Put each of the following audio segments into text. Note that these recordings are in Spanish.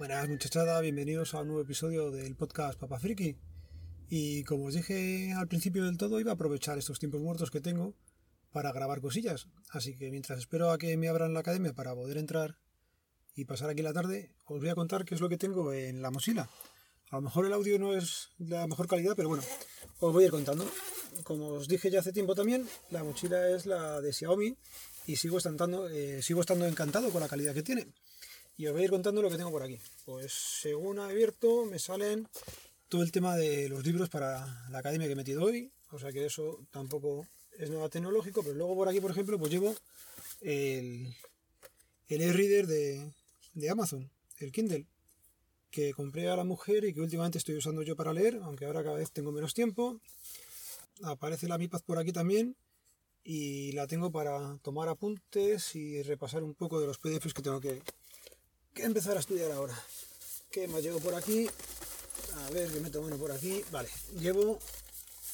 Buenas muchachada, bienvenidos a un nuevo episodio del podcast Papa Friki. Y como os dije al principio del todo, iba a aprovechar estos tiempos muertos que tengo para grabar cosillas. Así que mientras espero a que me abran la academia para poder entrar y pasar aquí la tarde, os voy a contar qué es lo que tengo en la mochila. A lo mejor el audio no es de la mejor calidad, pero bueno, os voy a ir contando. Como os dije ya hace tiempo también, la mochila es la de Xiaomi y sigo estando, eh, sigo estando encantado con la calidad que tiene. Y os voy a ir contando lo que tengo por aquí. Pues según ha abierto me salen todo el tema de los libros para la academia que he metido hoy. O sea que eso tampoco es nada tecnológico. Pero luego por aquí, por ejemplo, pues llevo el, el e-reader de, de Amazon, el Kindle, que compré a la mujer y que últimamente estoy usando yo para leer, aunque ahora cada vez tengo menos tiempo. Aparece la Mi Paz por aquí también y la tengo para tomar apuntes y repasar un poco de los PDFs que tengo que, empezar a estudiar ahora. ¿Qué más llevo por aquí? A ver, que meto bueno por aquí. Vale, llevo.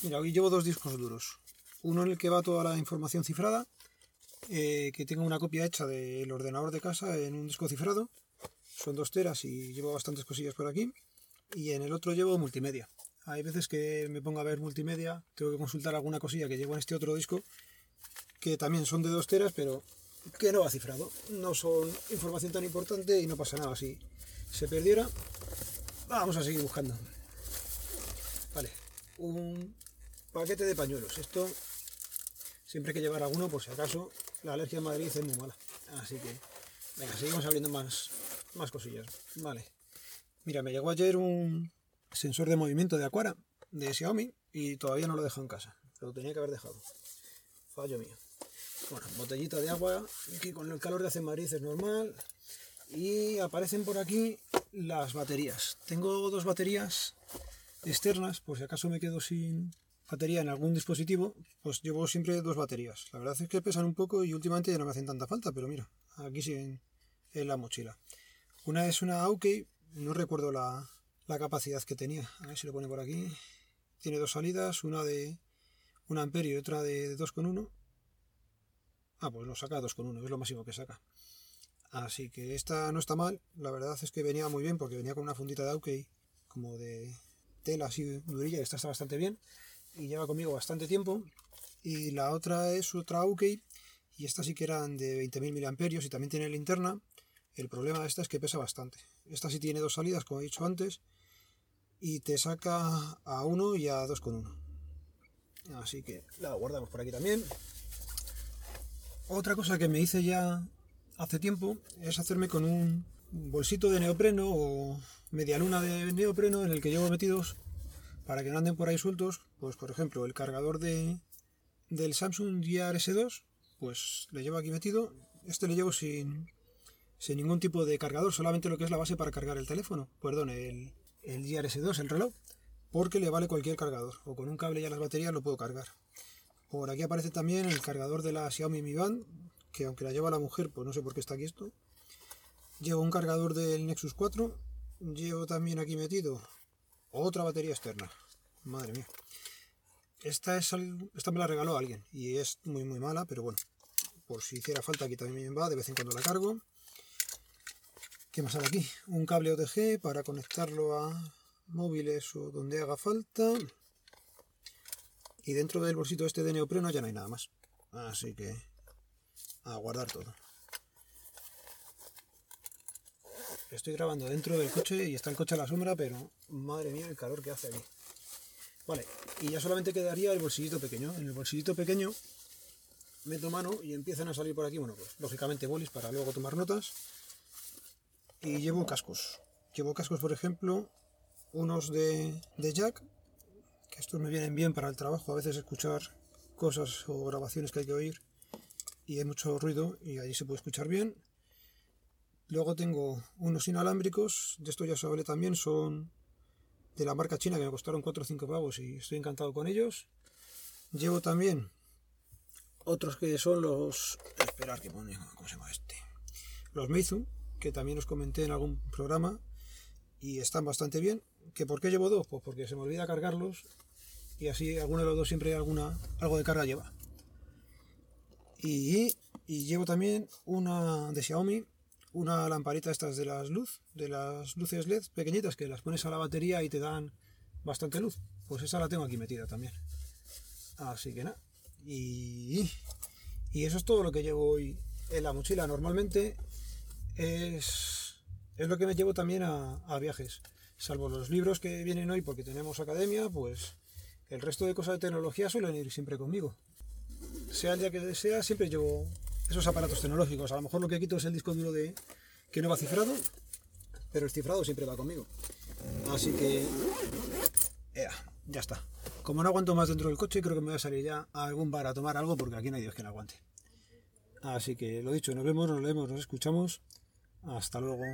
Mira, hoy llevo dos discos duros. Uno en el que va toda la información cifrada, eh, que tengo una copia hecha del ordenador de casa en un disco cifrado. Son dos teras y llevo bastantes cosillas por aquí. Y en el otro llevo multimedia. Hay veces que me pongo a ver multimedia, tengo que consultar alguna cosilla que llevo en este otro disco que también son de dos teras, pero que no va cifrado. No son información tan importante y no pasa nada. Si se perdiera, vamos a seguir buscando. Vale, un paquete de pañuelos. Esto siempre hay que llevar alguno por si acaso la alergia en Madrid es muy mala. Así que, venga, seguimos abriendo más, más cosillas. Vale. Mira, me llegó ayer un sensor de movimiento de Aquara de Xiaomi y todavía no lo he dejado en casa. Lo tenía que haber dejado. Fallo mío. Bueno, botellita de agua, que con el calor de hace Madrid es normal. Y aparecen por aquí las baterías. Tengo dos baterías externas, por si acaso me quedo sin batería en algún dispositivo, pues llevo siempre dos baterías. La verdad es que pesan un poco y últimamente ya no me hacen tanta falta, pero mira, aquí siguen en la mochila. Una es una Aukey, no recuerdo la, la capacidad que tenía. A ver si lo pone por aquí. Tiene dos salidas, una de 1 amperio y otra de 2,1 Ah, pues lo saca 2,1, es lo máximo que saca. Así que esta no está mal, la verdad es que venía muy bien porque venía con una fundita de Aukey como de tela así durilla, esta está bastante bien y lleva conmigo bastante tiempo. Y la otra es otra Aukey y esta sí que eran de 20.000 mAh y también tiene linterna. El problema de esta es que pesa bastante. Esta sí tiene dos salidas, como he dicho antes, y te saca a 1 y a 2,1. Así que la guardamos por aquí también. Otra cosa que me hice ya hace tiempo es hacerme con un bolsito de neopreno o media luna de neopreno en el que llevo metidos para que no anden por ahí sueltos, pues por ejemplo el cargador de, del Samsung Gear S2, pues le llevo aquí metido, este le llevo sin, sin ningún tipo de cargador, solamente lo que es la base para cargar el teléfono, perdón, el, el Gear S2, el reloj, porque le vale cualquier cargador, o con un cable ya las baterías lo puedo cargar. Por aquí aparece también el cargador de la Xiaomi Mi Band, que aunque la lleva la mujer, pues no sé por qué está aquí esto. Llevo un cargador del Nexus 4. Llevo también aquí metido otra batería externa. Madre mía. Esta, es, esta me la regaló alguien y es muy muy mala, pero bueno, por si hiciera falta aquí también va, de vez en cuando la cargo. ¿Qué más hay aquí? Un cable OTG para conectarlo a móviles o donde haga falta. Y dentro del bolsito este de neopreno ya no hay nada más. Así que a guardar todo. Estoy grabando dentro del coche y está el coche a la sombra, pero madre mía el calor que hace aquí. Vale, y ya solamente quedaría el bolsillito pequeño. En el bolsillito pequeño meto mano y empiezan a salir por aquí, bueno, pues lógicamente bolis para luego tomar notas. Y llevo cascos. Llevo cascos, por ejemplo, unos de, de jack estos me vienen bien para el trabajo, a veces escuchar cosas o grabaciones que hay que oír y hay mucho ruido y ahí se puede escuchar bien. Luego tengo unos inalámbricos, de estos ya hablé también, son de la marca china que me costaron 4 o 5 pavos y estoy encantado con ellos. Llevo también otros que son los... Esperar que pone... ¿Cómo se llama este? Los Meizu, que también os comenté en algún programa y están bastante bien. ¿Que ¿Por qué llevo dos? Pues porque se me olvida cargarlos y así alguno de los dos siempre alguna, algo de carga lleva. Y, llevo también una de Xiaomi, una lamparita estas de las luz, de las luces LED pequeñitas que las pones a la batería y te dan bastante luz. Pues esa la tengo aquí metida también. Así que nada. Y, y eso es todo lo que llevo hoy en la mochila. Normalmente es, es lo que me llevo también a viajes. Salvo los libros que vienen hoy porque tenemos academia, pues el resto de cosas de tecnología suelen ir siempre conmigo. Sea el día que sea, siempre llevo esos aparatos tecnológicos. A lo mejor lo que quito es el disco duro de que no va cifrado, pero el cifrado siempre va conmigo. Así que ya está. Como no aguanto más dentro del coche, creo que me voy a salir ya a algún bar a tomar algo porque aquí no hay Dios que no aguante. Así que lo dicho, nos vemos, nos vemos, nos escuchamos. Hasta luego.